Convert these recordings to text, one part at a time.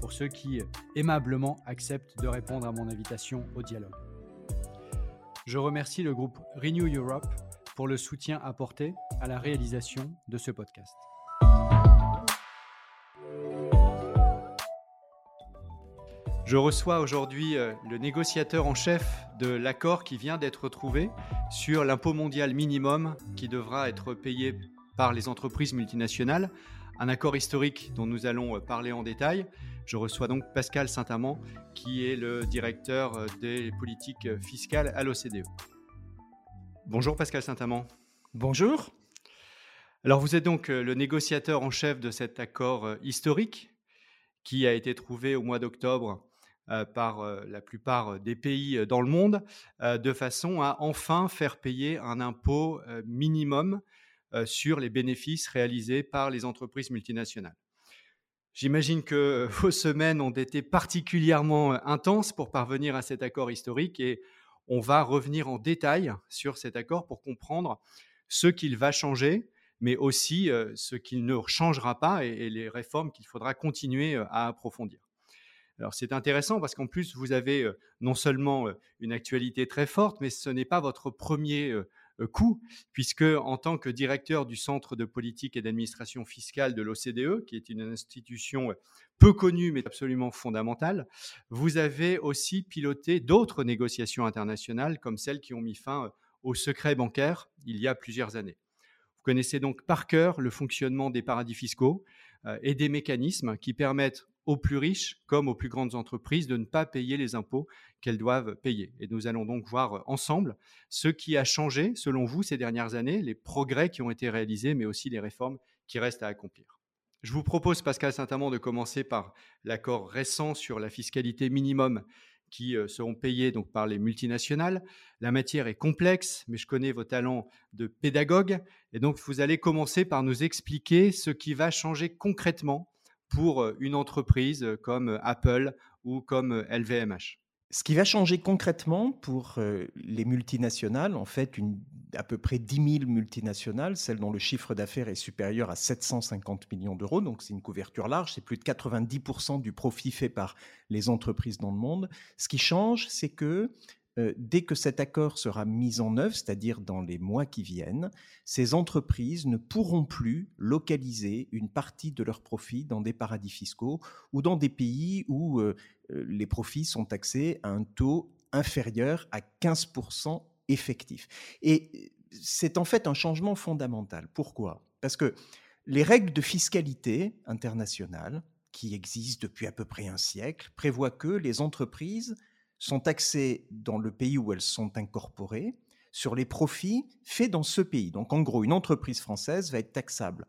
pour ceux qui aimablement acceptent de répondre à mon invitation au dialogue. Je remercie le groupe Renew Europe pour le soutien apporté à la réalisation de ce podcast. Je reçois aujourd'hui euh, le négociateur en chef de l'accord qui vient d'être trouvé sur l'impôt mondial minimum qui devra être payé par les entreprises multinationales. Un accord historique dont nous allons euh, parler en détail. Je reçois donc Pascal Saint-Amand, qui est le directeur euh, des politiques fiscales à l'OCDE. Bonjour Pascal Saint-Amand. Bonjour. Alors vous êtes donc le négociateur en chef de cet accord historique qui a été trouvé au mois d'octobre euh, par euh, la plupart des pays dans le monde, euh, de façon à enfin faire payer un impôt minimum sur les bénéfices réalisés par les entreprises multinationales. J'imagine que vos semaines ont été particulièrement intenses pour parvenir à cet accord historique et on va revenir en détail sur cet accord pour comprendre ce qu'il va changer, mais aussi ce qu'il ne changera pas et les réformes qu'il faudra continuer à approfondir. Alors c'est intéressant parce qu'en plus, vous avez non seulement une actualité très forte, mais ce n'est pas votre premier coup, puisque en tant que directeur du Centre de politique et d'administration fiscale de l'OCDE, qui est une institution peu connue mais absolument fondamentale, vous avez aussi piloté d'autres négociations internationales comme celles qui ont mis fin au secret bancaire il y a plusieurs années. Vous connaissez donc par cœur le fonctionnement des paradis fiscaux et des mécanismes qui permettent aux plus riches comme aux plus grandes entreprises de ne pas payer les impôts qu'elles doivent payer. Et nous allons donc voir ensemble ce qui a changé, selon vous, ces dernières années, les progrès qui ont été réalisés, mais aussi les réformes qui restent à accomplir. Je vous propose, Pascal Saint-Amand, de commencer par l'accord récent sur la fiscalité minimum qui euh, seront payés donc par les multinationales. La matière est complexe, mais je connais vos talents de pédagogue, et donc vous allez commencer par nous expliquer ce qui va changer concrètement pour une entreprise comme Apple ou comme LVMH ce qui va changer concrètement pour les multinationales, en fait, à peu près 10 000 multinationales, celles dont le chiffre d'affaires est supérieur à 750 millions d'euros, donc c'est une couverture large, c'est plus de 90% du profit fait par les entreprises dans le monde. Ce qui change, c'est que euh, dès que cet accord sera mis en œuvre, c'est-à-dire dans les mois qui viennent, ces entreprises ne pourront plus localiser une partie de leurs profits dans des paradis fiscaux ou dans des pays où euh, euh, les profits sont taxés à un taux inférieur à 15% effectif. Et c'est en fait un changement fondamental. Pourquoi? Parce que les règles de fiscalité internationale, qui existent depuis à peu près un siècle, prévoient que les entreprises sont taxées dans le pays où elles sont incorporées sur les profits faits dans ce pays. Donc en gros, une entreprise française va être taxable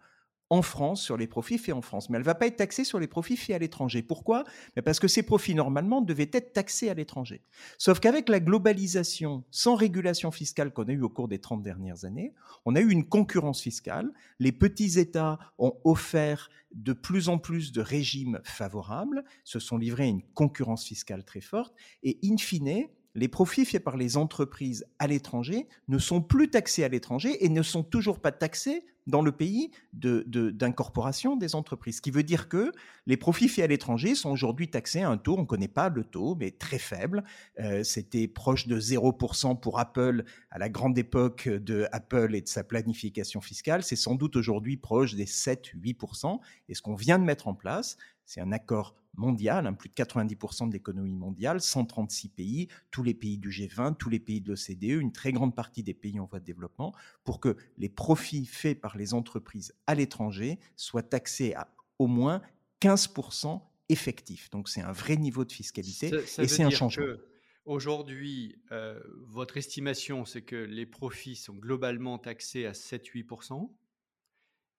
en France sur les profits faits en France, mais elle ne va pas être taxée sur les profits faits à l'étranger. Pourquoi? Parce que ces profits, normalement, devaient être taxés à l'étranger. Sauf qu'avec la globalisation sans régulation fiscale qu'on a eue au cours des 30 dernières années, on a eu une concurrence fiscale. Les petits États ont offert de plus en plus de régimes favorables, se sont livrés à une concurrence fiscale très forte, et in fine, les profits faits par les entreprises à l'étranger ne sont plus taxés à l'étranger et ne sont toujours pas taxés dans le pays d'incorporation de, des entreprises. Ce qui veut dire que les profits faits à l'étranger sont aujourd'hui taxés à un taux, on ne connaît pas le taux, mais très faible. Euh, c'était proche de 0% pour Apple à la grande époque de Apple et de sa planification fiscale. C'est sans doute aujourd'hui proche des 7-8%. Et ce qu'on vient de mettre en place, c'est un accord mondiale, hein, plus de 90% de l'économie mondiale, 136 pays, tous les pays du G20, tous les pays de l'OCDE, une très grande partie des pays en voie de développement, pour que les profits faits par les entreprises à l'étranger soient taxés à au moins 15% effectifs. Donc c'est un vrai niveau de fiscalité et c'est un changement. Aujourd'hui, euh, votre estimation, c'est que les profits sont globalement taxés à 7-8%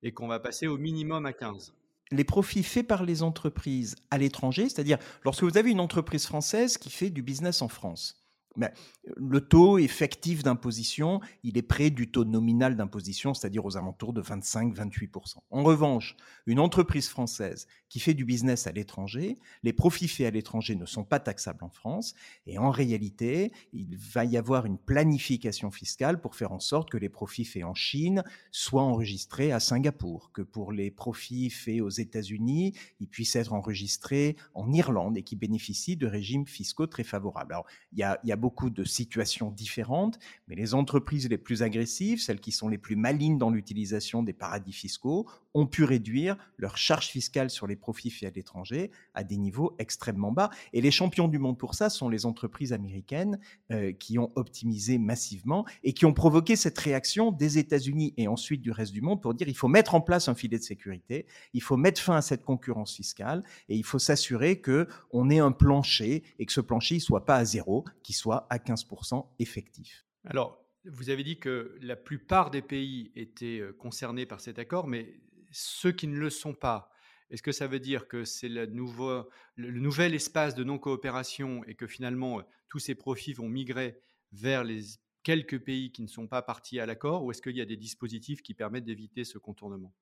et qu'on va passer au minimum à 15% les profits faits par les entreprises à l'étranger, c'est-à-dire lorsque vous avez une entreprise française qui fait du business en France, mais le taux effectif d'imposition, il est près du taux nominal d'imposition, c'est-à-dire aux alentours de 25-28%. En revanche, une entreprise française qui fait du business à l'étranger, les profits faits à l'étranger ne sont pas taxables en France, et en réalité, il va y avoir une planification fiscale pour faire en sorte que les profits faits en Chine soient enregistrés à Singapour, que pour les profits faits aux États-Unis, ils puissent être enregistrés en Irlande et qui bénéficient de régimes fiscaux très favorables. Alors, y a beaucoup de situations différentes, mais les entreprises les plus agressives, celles qui sont les plus malignes dans l'utilisation des paradis fiscaux, ont pu réduire leur charge fiscale sur les profits faits à l'étranger à des niveaux extrêmement bas. Et les champions du monde pour ça sont les entreprises américaines euh, qui ont optimisé massivement et qui ont provoqué cette réaction des États-Unis et ensuite du reste du monde pour dire il faut mettre en place un filet de sécurité, il faut mettre fin à cette concurrence fiscale et il faut s'assurer que on ait un plancher et que ce plancher ne soit pas à zéro, qu'il soit à 15% effectif. Alors, vous avez dit que la plupart des pays étaient euh, concernés par cet accord, mais ceux qui ne le sont pas, est-ce que ça veut dire que c'est le, le nouvel espace de non-coopération et que finalement euh, tous ces profits vont migrer vers les quelques pays qui ne sont pas partis à l'accord ou est-ce qu'il y a des dispositifs qui permettent d'éviter ce contournement?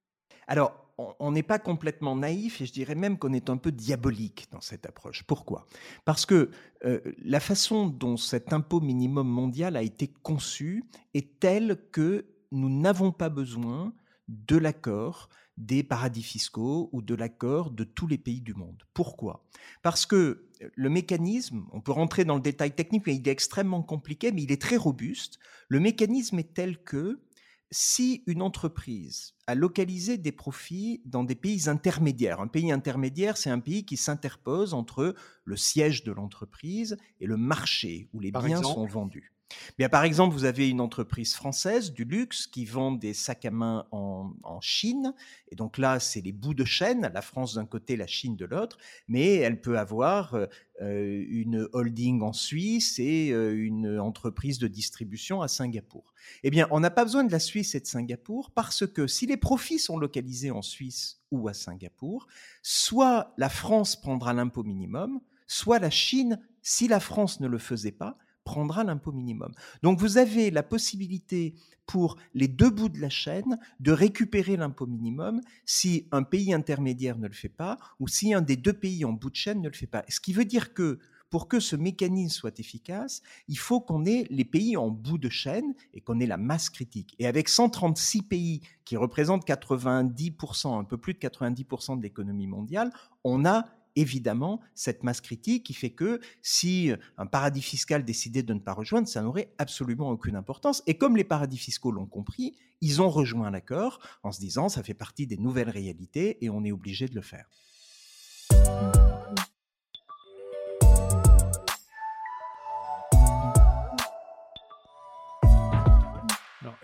Alors, on n'est pas complètement naïf et je dirais même qu'on est un peu diabolique dans cette approche. Pourquoi? Parce que euh, la façon dont cet impôt minimum mondial a été conçu est telle que nous n'avons pas besoin de l'accord des paradis fiscaux ou de l'accord de tous les pays du monde. Pourquoi? Parce que le mécanisme, on peut rentrer dans le détail technique, mais il est extrêmement compliqué, mais il est très robuste. Le mécanisme est tel que si une entreprise a localisé des profits dans des pays intermédiaires, un pays intermédiaire, c'est un pays qui s'interpose entre le siège de l'entreprise et le marché où les biens sont vendus. Bien, par exemple, vous avez une entreprise française du luxe qui vend des sacs à main en, Chine. Et donc là, c'est les bouts de chaîne, la France d'un côté, la Chine de l'autre. Mais elle peut avoir euh, une holding en Suisse et euh, une entreprise de distribution à Singapour. Eh bien, on n'a pas besoin de la Suisse et de Singapour parce que si les profits sont localisés en Suisse ou à Singapour, soit la France prendra l'impôt minimum, soit la Chine, si la France ne le faisait pas, prendra l'impôt minimum. Donc vous avez la possibilité pour les deux bouts de la chaîne de récupérer l'impôt minimum si un pays intermédiaire ne le fait pas ou si un des deux pays en bout de chaîne ne le fait pas. Ce qui veut dire que pour que ce mécanisme soit efficace, il faut qu'on ait les pays en bout de chaîne et qu'on ait la masse critique. Et avec 136 pays qui représentent 90%, un peu plus de 90% de l'économie mondiale, on a évidemment cette masse critique qui fait que si un paradis fiscal décidait de ne pas rejoindre, ça n'aurait absolument aucune importance. Et comme les paradis fiscaux l'ont compris, ils ont rejoint l'accord en se disant ça fait partie des nouvelles réalités et on est obligé de le faire.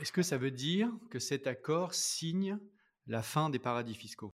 est-ce que ça veut dire que cet accord signe la fin des paradis fiscaux?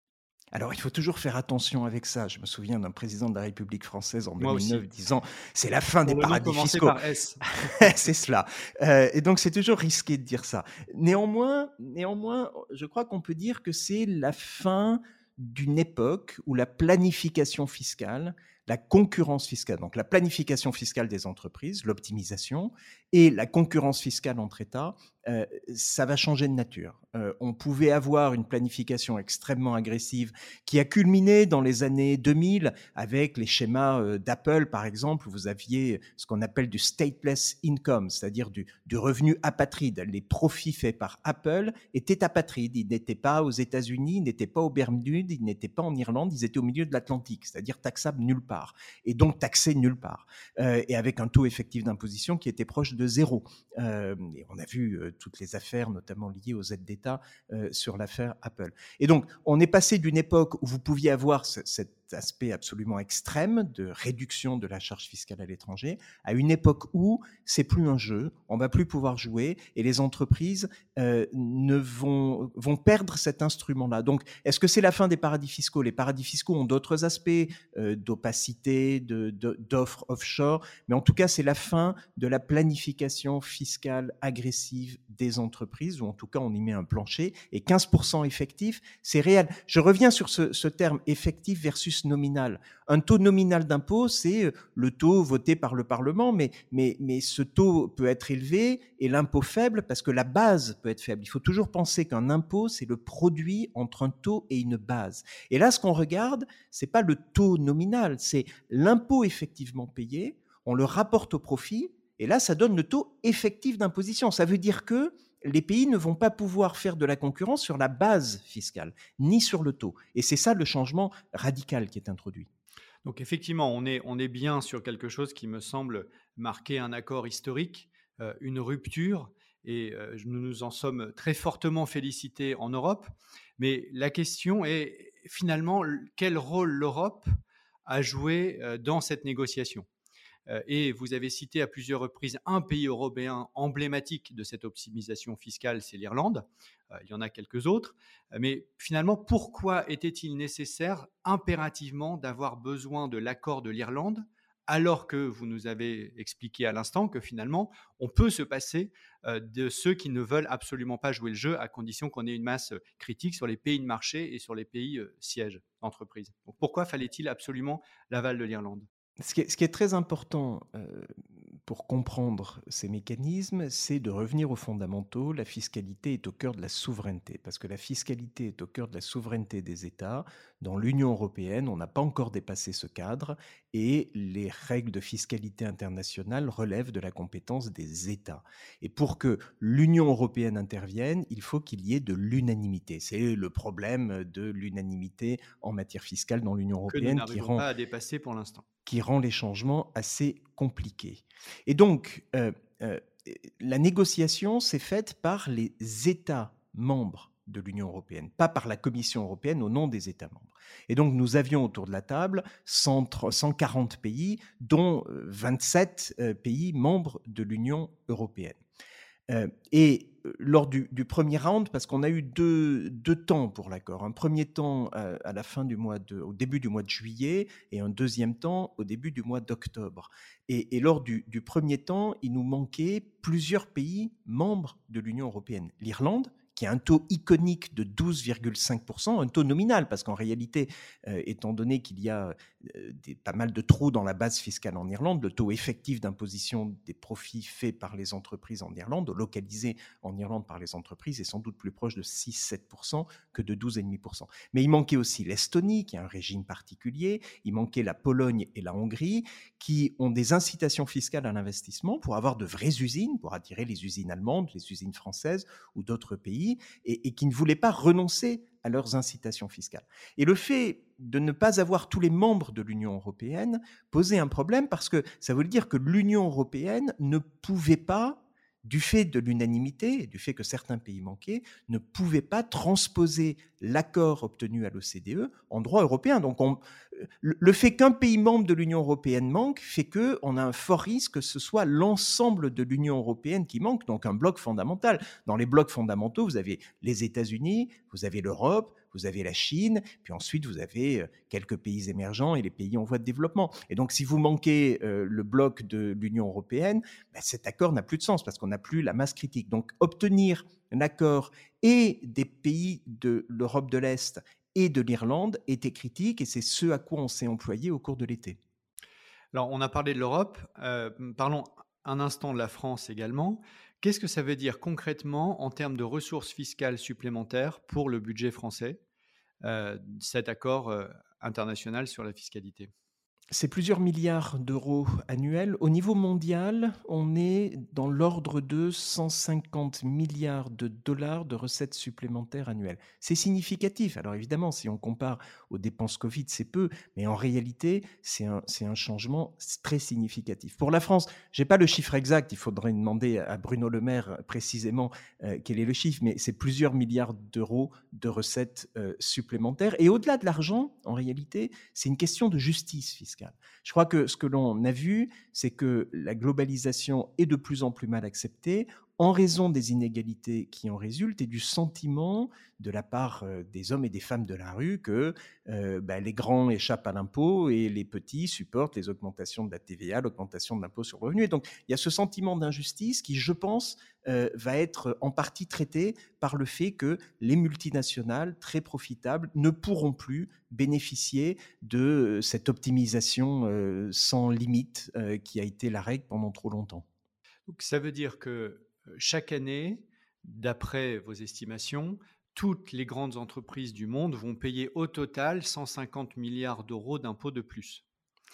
Alors, il faut toujours faire attention avec ça. Je me souviens d'un président de la République française en 2009 disant c'est la fin des paradis fiscaux. c'est cela. Euh, et donc, c'est toujours risqué de dire ça. Néanmoins, néanmoins je crois qu'on peut dire que c'est la fin d'une époque où la planification fiscale la concurrence fiscale, donc la planification fiscale des entreprises, l'optimisation, et la concurrence fiscale entre États, euh, ça va changer de nature. Euh, on pouvait avoir une planification extrêmement agressive qui a culminé dans les années 2000 avec les schémas euh, d'Apple, par exemple, où vous aviez ce qu'on appelle du stateless income, c'est-à-dire du, revenu apatride. Les profits faits par Apple étaient apatrides. Ils n'étaient pas aux États-Unis, ils n'étaient pas aux Bermudes, ils n'étaient pas en Irlande, ils étaient au milieu de l'Atlantique, c'est-à-dire taxables nulle part, et donc taxés nulle part, et avec un taux effectif d'imposition qui était proche de zéro. on a vu toutes les affaires, notamment liées aux aides d'État, sur l'affaire Apple. Et donc, on est passé d'une époque où vous pouviez avoir cette aspect absolument extrême de réduction de la charge fiscale à l'étranger, à une époque où c'est plus un jeu, on va plus pouvoir jouer et les entreprises euh, ne vont, vont perdre cet instrument-là. Donc, est-ce que c'est la fin des paradis fiscaux? Les paradis fiscaux ont d'autres aspects euh, d'opacité, d'offres offshore, mais en tout cas, c'est la fin de la planification fiscale agressive des entreprises, ou en tout cas, on y met un plancher, et 15% effectif, c'est réel. Je reviens sur ce, ce terme effectif versus nominal. Un taux nominal d'impôt, c'est euh, le taux voté par le Parlement, mais, ce taux peut être élevé et l'impôt faible parce que la base peut être faible. Il faut toujours penser qu'un impôt, c'est le produit entre un taux et une base. Et là, ce qu'on regarde, c'est pas le taux nominal, c'est l'impôt effectivement payé, on le rapporte au profit, et là, ça donne le taux effectif d'imposition. Ça veut dire que les pays ne vont pas pouvoir faire de la concurrence sur la base fiscale, ni sur le taux. Et c'est ça le changement radical qui est introduit. Donc effectivement, on est, on est bien sur quelque chose qui me semble marquer un accord historique, euh, une rupture, et euh, nous nous en sommes très fortement félicités en Europe. Mais la question est finalement quel rôle l'Europe a joué euh, dans cette négociation? Euh, et vous avez cité à plusieurs reprises un pays européen emblématique de cette optimisation fiscale, c'est l'Irlande. Euh, il y en a quelques autres. Mais finalement, pourquoi était-il nécessaire impérativement d'avoir besoin de l'accord de l'Irlande alors que vous nous avez expliqué à l'instant que finalement, on peut se passer euh, de ceux qui ne veulent absolument pas jouer le jeu à condition qu'on ait une masse critique sur les pays de marché et sur les pays sièges d'entreprise. pourquoi fallait-il absolument l'aval de l'Irlande? Ce qui, est, très important euh, pour comprendre ces mécanismes, c'est de revenir aux fondamentaux. La fiscalité est au cœur de la souveraineté, parce que la fiscalité est au cœur de la souveraineté des États. Dans l'Union européenne, on n'a pas encore dépassé ce cadre, et les règles de fiscalité internationale relèvent de la compétence des États. Et pour que l'Union européenne intervienne, il faut qu'il y ait de l'unanimité. C'est le problème de l'unanimité en matière fiscale dans l'Union européenne qui rend pas à dépasser pour l'instant qui rend les changements assez compliqués. Et donc, euh, euh, la négociation s'est faite par les États membres de l'Union européenne, pas par la Commission européenne au nom des États membres. Et donc nous avions autour de la table 140 pays, dont 27 euh, pays membres de l'Union européenne. et lors du, premier round, parce qu'on a eu deux, temps pour l'accord. Un premier temps à, la fin du mois de, au début du mois de juillet et un deuxième temps au début du mois d'octobre. Et, lors du, premier temps, il nous manquait plusieurs pays membres de l'Union européenne. L'Irlande, qui a un taux iconique de 12,5%, un taux nominal, parce qu'en réalité, euh, étant donné qu'il y a euh, pas mal de trous dans la base fiscale en Irlande, le taux effectif d'imposition des profits faits par les entreprises en Irlande, localisés en Irlande par les entreprises, est sans doute plus proche de 6-7% que de 12,5%. Mais il manquait aussi l'Estonie, qui a un régime particulier, il manquait la Pologne et la Hongrie, qui ont des incitations fiscales à l'investissement pour avoir de vraies usines, pour attirer les usines allemandes, les usines françaises ou d'autres pays et, qui ne voulaient pas renoncer à leurs incitations fiscales. Et le fait de ne pas avoir tous les membres de l'Union européenne posait un problème parce que ça voulait dire que l'Union européenne ne pouvait pas du fait de l'unanimité et du fait que certains pays manquaient, ne pouvaient pas transposer l'accord obtenu à l'OCDE en droit européen. Donc le fait qu'un pays membre de l'Union européenne manque fait qu'on a un fort risque que ce soit l'ensemble de l'Union européenne qui manque, donc un bloc fondamental. Dans les blocs fondamentaux, vous avez les États-Unis, vous avez l'Europe, vous avez la Chine, puis ensuite vous avez euh, quelques pays émergents et les pays en voie de développement. Et donc si vous manquez euh, le bloc de l'Union européenne, ben, cet accord n'a plus de sens parce qu'on n'a plus la masse critique. Donc obtenir un accord et des pays de l'Europe de l'Est et de l'Irlande était critique et c'est ce à quoi on s'est employé au cours de l'été. Alors on a parlé de l'Europe, euh, parlons un instant de la France également. Qu'est-ce que ça veut dire concrètement en termes de ressources fiscales supplémentaires pour le budget français, euh, cet accord euh, international sur la fiscalité? C'est plusieurs milliards d'euros annuels. Au niveau mondial, on est dans l'ordre de 150 milliards de dollars de recettes supplémentaires annuelles. C'est significatif. Alors évidemment, si on compare aux dépenses Covid, c'est peu, mais en réalité, c'est un, changement très significatif. Pour la France, je n'ai pas le chiffre exact, il faudrait demander à Bruno Le Maire précisément euh, quel est le chiffre, mais c'est plusieurs milliards d'euros de recettes euh, supplémentaires. Et au-delà de l'argent, en réalité, c'est une question de justice fiscale. Je crois que ce que l'on a vu, c'est que la globalisation est de plus en plus mal acceptée en raison des inégalités qui en résultent et du sentiment de la part euh, des hommes et des femmes de la rue que euh, bah, les grands échappent à l'impôt et les petits supportent les augmentations de la TVA, l'augmentation de l'impôt sur le revenu. Et donc il y a ce sentiment d'injustice qui, je pense, euh, va être en partie traité par le fait que les multinationales très profitables ne pourront plus bénéficier de cette optimisation sans limite qui a été la règle pendant trop longtemps. Donc ça veut dire que chaque année, d'après vos estimations, toutes les grandes entreprises du monde vont payer au total 150 milliards d'euros d'impôts de plus.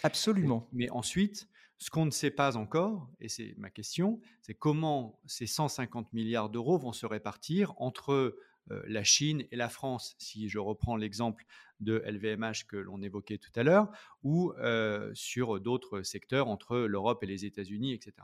Absolument. Mais ensuite, ce qu'on ne sait pas encore, et c'est ma question, c'est comment ces 150 milliards d'euros vont se répartir entre la Chine et la France, si je reprends l'exemple de LVMH que l'on évoquait tout à l'heure, ou sur d'autres secteurs entre l'Europe et les États-Unis, etc.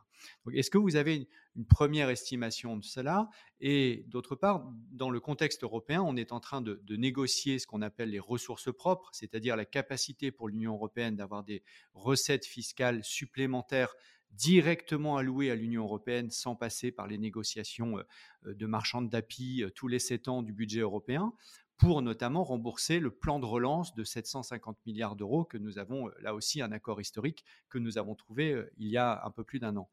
Est-ce que vous avez une, première estimation de cela? Et d'autre part, dans le contexte européen, on est en train de, de négocier ce qu'on appelle les ressources propres, c'est-à-dire la capacité pour l'Union européenne d'avoir des recettes fiscales supplémentaires directement allouées à l'Union européenne sans passer par les négociations de marchands de tapis tous les sept ans du budget européen pour notamment rembourser le plan de relance de 750 milliards d'euros que nous avons, euh, là aussi un accord historique que nous avons trouvé euh, il y a un peu plus d'un an.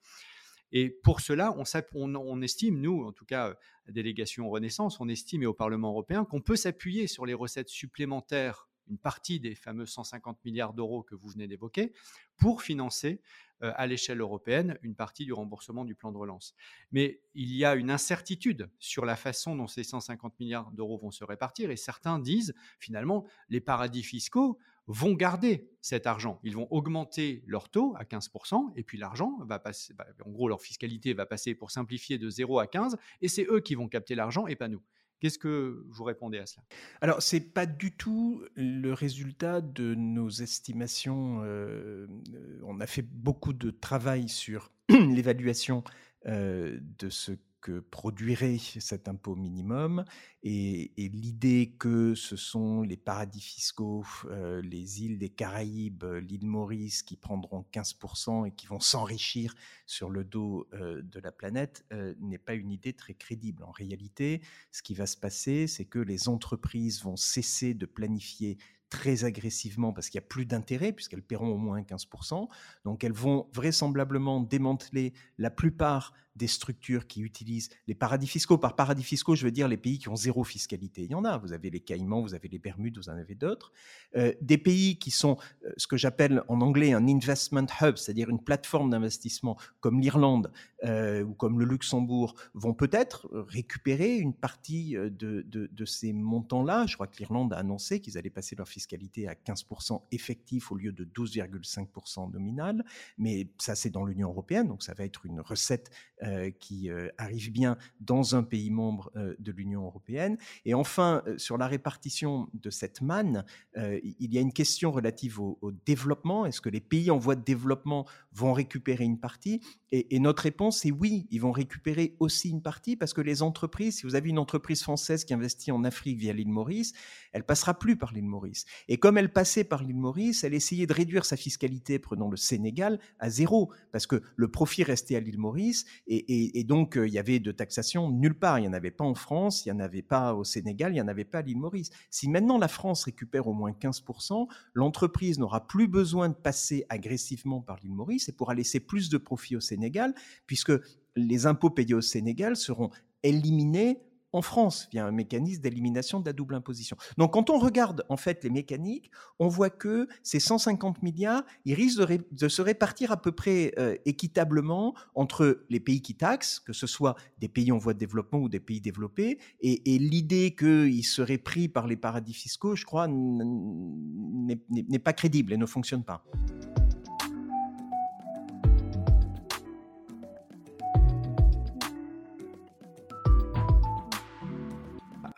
Et pour cela, on, on, estime, nous, en tout cas, euh, délégation Renaissance, on estime et au Parlement européen qu'on peut s'appuyer sur les recettes supplémentaires, une partie des fameux 150 milliards d'euros que vous venez d'évoquer, pour financer euh, à l'échelle européenne une partie du remboursement du plan de relance. Mais il y a une incertitude sur la façon dont ces 150 milliards d'euros vont se répartir et certains disent finalement les paradis fiscaux vont garder cet argent. Ils vont augmenter leur taux à 15% et puis l'argent va passer, bah, en gros leur fiscalité va passer pour simplifier de 0 à 15 et c'est eux qui vont capter l'argent et pas nous. Qu'est-ce que vous répondez à cela? Alors, ce n'est pas du tout le résultat de nos estimations. Euh, on a fait beaucoup de travail sur l'évaluation euh, de ce que produirait cet impôt minimum et, l'idée que ce sont les paradis fiscaux, euh, les îles des Caraïbes, l'île Maurice qui prendront 15% et qui vont s'enrichir sur le dos euh, de la planète euh, n'est pas une idée très crédible. En réalité, ce qui va se passer, c'est que les entreprises vont cesser de planifier très agressivement parce qu'il n'y a plus d'intérêt puisqu'elles paieront au moins 15%. Donc elles vont vraisemblablement démanteler la plupart des structures qui utilisent les paradis fiscaux. Par paradis fiscaux, je veux dire les pays qui ont zéro fiscalité. Il y en a. Vous avez les Caïmans, vous avez les Bermudes, vous en avez d'autres. Euh, des pays qui sont euh, ce que j'appelle en anglais un investment hub, c'est-à-dire une plateforme d'investissement comme l'Irlande euh, ou comme le Luxembourg, vont peut-être récupérer une partie de, de ces montants-là. Je crois que l'Irlande a annoncé qu'ils allaient passer leur fiscalité à 15% effectif au lieu de 12,5% nominal. Mais ça, c'est dans l'Union européenne, donc ça va être une recette qui euh, arrive bien dans un pays membre euh, de l'Union européenne. Et enfin, sur la répartition de cette manne, il y a une question relative au, développement. Est-ce que les pays en voie de développement vont récupérer une partie? Et, notre réponse est oui, ils vont récupérer aussi une partie parce que les entreprises, si vous avez une entreprise française qui investit en Afrique via l'île Maurice, elle passera plus par l'île Maurice. Et comme elle passait par l'île Maurice, elle essayait de réduire sa fiscalité, prenons le Sénégal, à zéro, parce que le profit restait à l'île Maurice donc, euh, il y avait de taxation nulle part. Il n'y en avait pas en France, il n'y en avait pas au Sénégal, il n'y en avait pas à l'île Maurice. Si maintenant la France récupère au moins 15%, l'entreprise n'aura plus besoin de passer agressivement par l'île Maurice et pourra laisser plus de profit au Sénégal, puisque les impôts payés au Sénégal seront éliminés en France via un mécanisme d'élimination de la double imposition. Donc quand on regarde en fait les mécaniques, on voit que ces 150 milliards, ils risquent de, se répartir à peu près euh, équitablement entre les pays qui taxent, que ce soit des pays en voie de développement ou des pays développés, et, et l'idée qu'ils seraient pris par les paradis fiscaux, je crois, n'est pas crédible et ne fonctionne pas.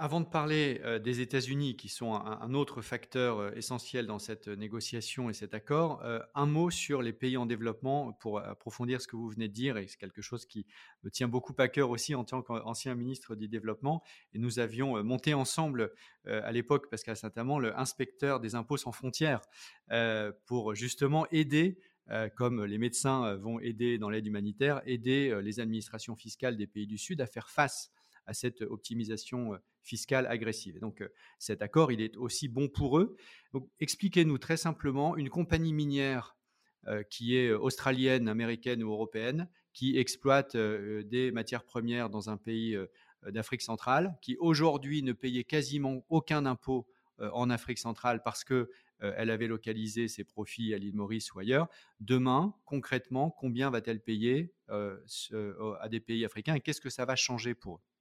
Avant de parler des États-Unis, qui sont un, autre facteur essentiel dans cette négociation et cet accord, un mot sur les pays en développement pour approfondir ce que vous venez de dire, et c'est quelque chose qui me tient beaucoup à cœur aussi en tant qu'ancien ministre du développement. Et nous avions monté ensemble à l'époque, Pascal Saint-Amand, le inspecteur des impôts sans frontières, pour justement aider comme les médecins vont aider dans l'aide humanitaire, aider les administrations fiscales des pays du Sud à faire face à cette optimisation fiscale agressive. Et donc cet accord, il est aussi bon pour eux. expliquez-nous très simplement une compagnie minière qui est australienne, américaine ou européenne, qui exploite des matières premières dans un pays d'Afrique centrale, qui aujourd'hui ne payait quasiment aucun impôt en Afrique centrale parce que elle avait localisé ses profits à l'île Maurice ou ailleurs. Demain, concrètement, combien va-t-elle payer à des pays africains et qu'est-ce que ça va changer pour eux?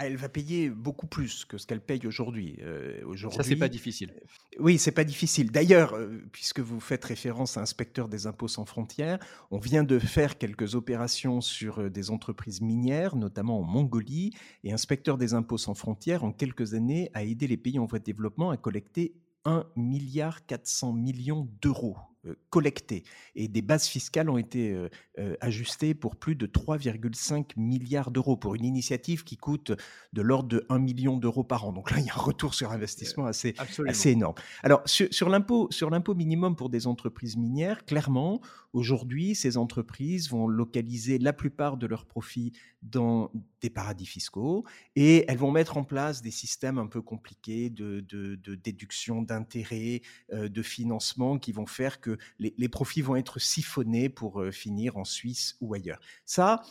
Elle va payer beaucoup plus que ce qu'elle paye aujourd'hui. Euh, aujourd'hui ça, c'est pas difficile. Euh, oui, c'est pas difficile. D'ailleurs, euh, puisque vous faites référence à Inspecteur des impôts sans frontières, on vient de faire quelques opérations sur des entreprises minières, notamment en Mongolie, et Inspecteur des impôts sans frontières, en quelques années, a aidé les pays en voie de développement à collecter 1 milliard 400 millions d'euros euh, collectés et des bases fiscales ont été euh, euh, ajustées pour plus de 3,5 milliards d'euros pour une initiative qui coûte de l'ordre de 1 million d'euros par an. Donc là, il y a un retour sur investissement assez, assez énorme. Alors, sur, sur l'impôt minimum pour des entreprises minières, clairement, aujourd'hui, ces entreprises vont localiser la plupart de leurs profits dans des paradis fiscaux et elles vont mettre en place des systèmes un peu compliqués de, de, de déduction d'intérêts, de financement qui vont faire que les, profits vont être siphonnés pour euh, finir en Suisse ou ailleurs. Ça,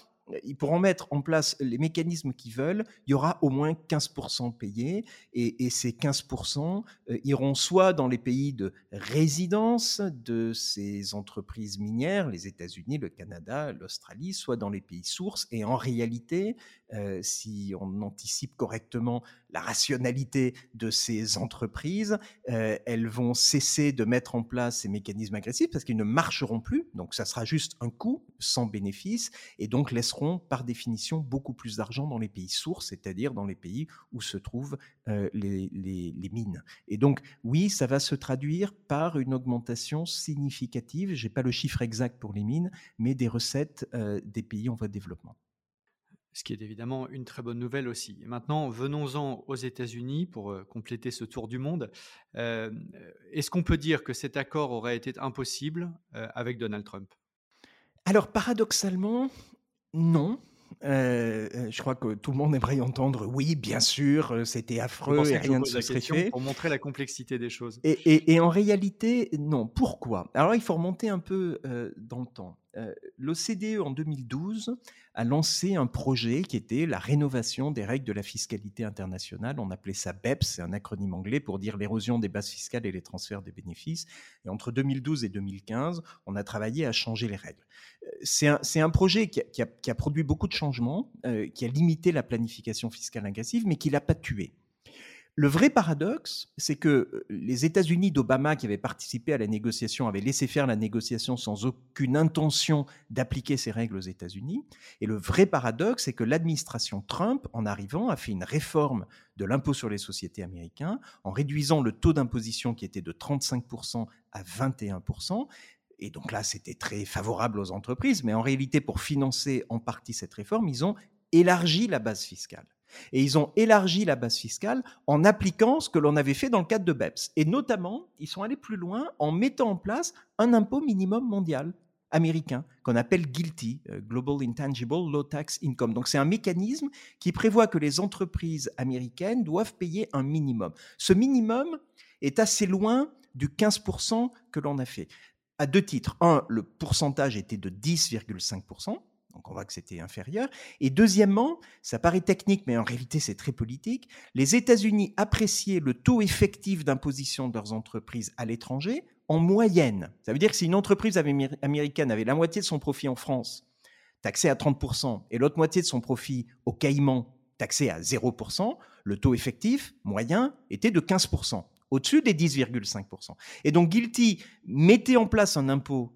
ils pourront mettre en place les mécanismes qu'ils veulent, il y aura au moins 15% payés et, ces 15% euh, iront soit dans les pays de résidence de ces entreprises minières, les États-Unis, le Canada, l'Australie, soit dans les pays sources. Et en réalité, euh, si on anticipe correctement la rationalité de ces entreprises, euh, elles vont cesser de mettre en place ces mécanismes agressifs parce qu'ils ne marcheront plus. Donc ça sera juste un coût sans bénéfice et donc laisseront par définition beaucoup plus d'argent dans les pays sources, c'est-à-dire dans les pays où se trouvent euh, les, mines. Et donc oui, ça va se traduire par une augmentation significative, je n'ai pas le chiffre exact pour les mines, mais des recettes des pays en voie de développement ce qui est évidemment une très bonne nouvelle aussi. maintenant, venons-en aux États-Unis pour euh, compléter ce tour du monde. Euh, est-ce qu'on peut dire que cet accord aurait été impossible euh, avec Donald Trump? Alors, paradoxalement, non. je crois que tout le monde aimerait entendre oui, bien sûr, c'était affreux et rien ne se serait fait. Pour montrer la complexité des choses? Et, en réalité, non. Pourquoi? Alors, il faut remonter un peu dans le temps. L'OCDE en 2012 a lancé un projet qui était la rénovation des règles de la fiscalité internationale. On appelait ça BEPS, c'est un acronyme anglais pour dire l'érosion des bases fiscales et les transferts des bénéfices. Et entre 2012 et 2015, on a travaillé à changer les règles. C'est un, projet qui a, produit beaucoup de changements, qui a limité la planification fiscale agressive, mais qui l'a pas tué. Le vrai paradoxe, c'est que euh, les États-Unis d'Obama, qui avaient participé à la négociation, avaient laissé faire la négociation sans aucune intention d'appliquer ces règles aux États-Unis. Et le vrai paradoxe, c'est que l'administration Trump, en arrivant, a fait une réforme de l'impôt sur les sociétés américains en réduisant le taux d'imposition qui était de 35% à 21%. Et donc là, c'était très favorable aux entreprises, mais en réalité, pour financer en partie cette réforme, ils ont élargi la base fiscale. Et ils ont élargi la base fiscale en appliquant ce que l'on avait fait dans le cadre de BEPS. Et notamment, ils sont allés plus loin en mettant en place un impôt minimum mondial américain qu'on appelle GILTI, euh, Global Intangible Low Tax Income. Donc c'est un mécanisme qui prévoit que les entreprises américaines doivent payer un minimum. Ce minimum est assez loin du 15% que l'on a fait. À deux titres. Un, le pourcentage était de 10,5%. Donc on voit que c'était inférieur. Et deuxièmement, ça paraît technique, mais en réalité c'est très politique, les États-Unis appréciaient le taux effectif d'imposition de leurs entreprises à l'étranger en moyenne. Ça veut dire que si une entreprise américaine avait la moitié de son profit en France, taxé à 30%, et l'autre moitié de son profit au Caïman, taxé à 0%, le taux effectif moyen était de 15%, au-dessus des 10,5%. Et donc Guilty mettait en place un impôt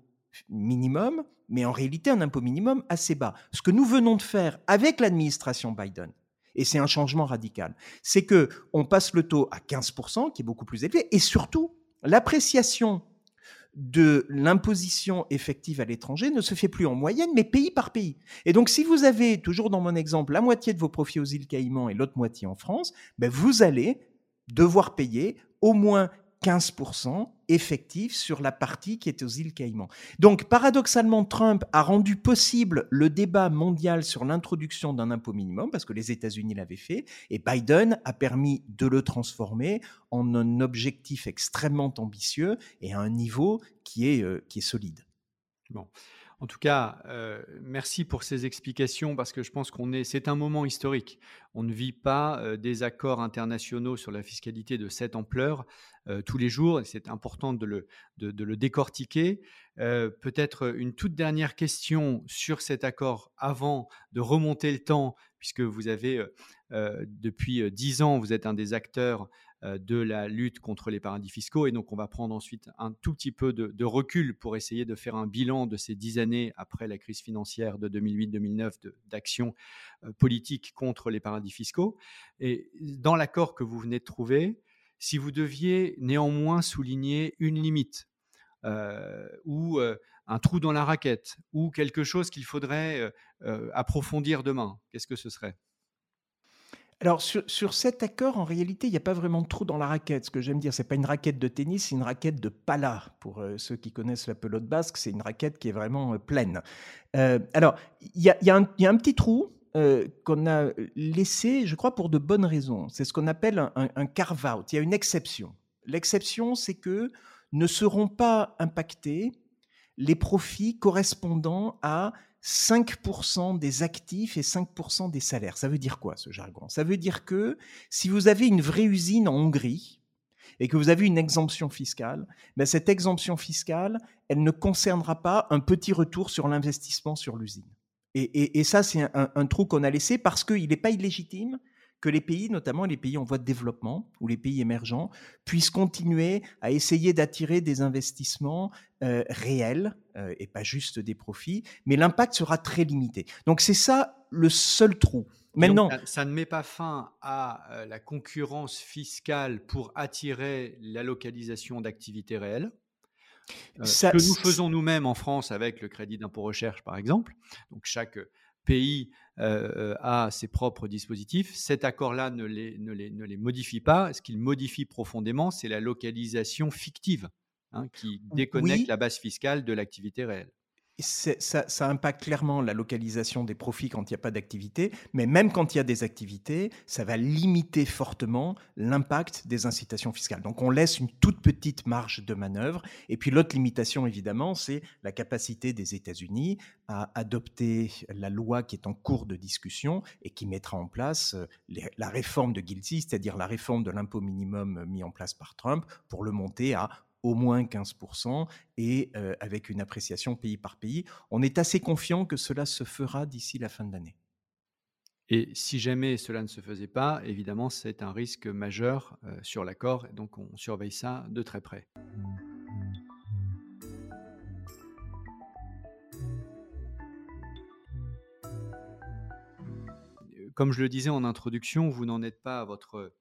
minimum, mais en réalité un impôt minimum assez bas. Ce que nous venons de faire avec l'administration Biden, et c'est un changement radical, c'est que on passe le taux à 15%, qui est beaucoup plus élevé, et surtout l'appréciation de l'imposition effective à l'étranger ne se fait plus en moyenne, mais pays par pays. Et donc, si vous avez, toujours dans mon exemple, la moitié de vos profits aux îles Caïmans et l'autre moitié en France, ben vous allez devoir payer au moins 15% effectif sur la partie qui est aux îles Caïmans. Donc, paradoxalement, Trump a rendu possible le débat mondial sur l'introduction d'un impôt minimum, parce que les États-Unis l'avaient fait, et Biden a permis de le transformer en un objectif extrêmement ambitieux et à un niveau qui est, euh, qui est solide. Bon. En tout cas, euh, merci pour ces explications parce que je pense qu'on est, c'est un moment historique. On ne vit pas euh, des accords internationaux sur la fiscalité de cette ampleur euh, tous les jours et c'est important de le, de, le décortiquer. Peut-être une toute dernière question sur cet accord avant de remonter le temps, puisque vous avez depuis dix ans, vous êtes un des acteurs de la lutte contre les paradis fiscaux. Et donc, on va prendre ensuite un tout petit peu de, recul pour essayer de faire un bilan de ces dix années après la crise financière de 2008-2009 d'action euh, politique contre les paradis fiscaux. Et dans l'accord que vous venez de trouver, si vous deviez néanmoins souligner une limite euh, ou un trou dans la raquette ou quelque chose qu'il faudrait approfondir demain, qu'est-ce que ce serait? Alors, sur, cet accord, en réalité, il n'y a pas vraiment de trou dans la raquette. Ce que j'aime dire, c'est pas une raquette de tennis, c'est une raquette de pala. Pour euh, ceux qui connaissent la pelote basque, c'est une raquette qui est vraiment euh, pleine. Euh, alors, il y, a, un petit trou qu'on a laissé, je crois, pour de bonnes raisons. C'est ce qu'on appelle un, un carve-out. Il y a une exception. L'exception, c'est que ne seront pas impactés les profits correspondant à 5% des actifs et 5% des salaires. Ça veut dire quoi ce jargon? Ça veut dire que si vous avez une vraie usine en Hongrie et que vous avez une exemption fiscale, ben cette exemption fiscale, elle ne concernera pas un petit retour sur l'investissement sur l'usine. Et, ça, c'est un, un, trou qu'on a laissé parce qu'il n'est pas illégitime que les pays, notamment les pays en voie de développement ou les pays émergents, puissent continuer à essayer d'attirer des investissements euh, réels euh, et pas juste des profits, mais l'impact sera très limité. Donc c'est ça le seul trou. Maintenant, ça, ne met pas fin à euh, la concurrence fiscale pour attirer la localisation d'activités réelles. ce que nous faisons nous-mêmes en France avec le crédit d'impôt recherche, par exemple. Donc chaque pays euh, a ses propres dispositifs. Cet accord-là ne les, ne, les, ne les, modifie pas. Ce qu'il modifie profondément, c'est la localisation fictive hein, qui déconnecte la base fiscale de l'activité réelle ça, ça, impacte clairement la localisation des profits quand il n'y a pas d'activité, mais même quand il y a des activités, ça va limiter fortement l'impact des incitations fiscales. Donc on laisse une toute petite marge de manœuvre. Et puis l'autre limitation, évidemment, c'est la capacité des États-Unis à adopter la loi qui est en cours de discussion et qui mettra en place euh, la réforme de Gilsey, c'est-à-dire la réforme de l'impôt minimum mis en place par Trump, pour le monter à au moins 15% et euh, avec une appréciation pays par pays. On est assez confiant que cela se fera d'ici la fin de l'année. Et si jamais cela ne se faisait pas, évidemment, c'est un risque majeur euh, sur l'accord, donc on surveille ça de très près. Comme je le disais en introduction, vous n'en êtes pas à votre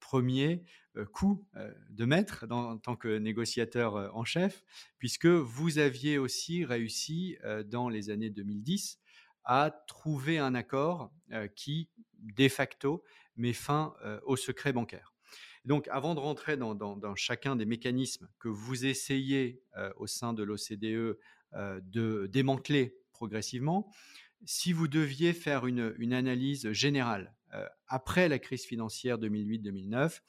premier euh, coup euh, de maître en tant que négociateur en chef, puisque vous aviez aussi réussi dans les années 2010 à trouver un accord qui, de facto, met fin au secret bancaire. Donc, avant de rentrer dans, chacun des mécanismes que vous essayez au sein de l'OCDE de démanteler progressivement, si vous deviez faire une, analyse générale euh, après la crise financière 2008-2009,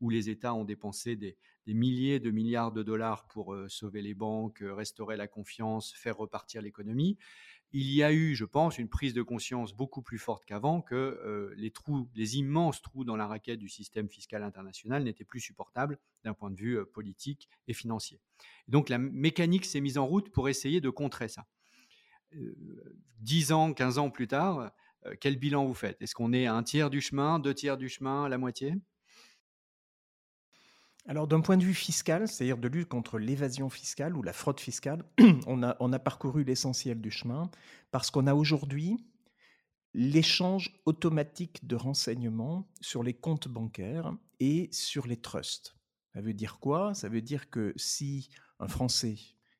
où les États ont dépensé des, milliers de milliards de dollars pour euh, sauver les banques, euh, restaurer la confiance, faire repartir l'économie. il y a eu, je pense, une prise de conscience beaucoup plus forte qu'avant que euh, les trous, les immenses trous dans la raquette du système fiscal international n'étaient plus supportables d'un point de vue euh, politique et financier. donc la mécanique s'est mise en route pour essayer de contrer ça. Euh, dix ans, quinze ans plus tard, quel bilan vous faites? Est-ce qu'on est à un tiers du chemin, deux tiers du chemin, la moitié? Alors d'un point de vue fiscal, c'est-à-dire de lutte contre l'évasion fiscale ou la fraude fiscale, on a, on a parcouru l'essentiel du chemin parce qu'on a aujourd'hui l'échange automatique de renseignements sur les comptes bancaires et sur les trusts. Ça veut dire quoi? Ça veut dire que si un Français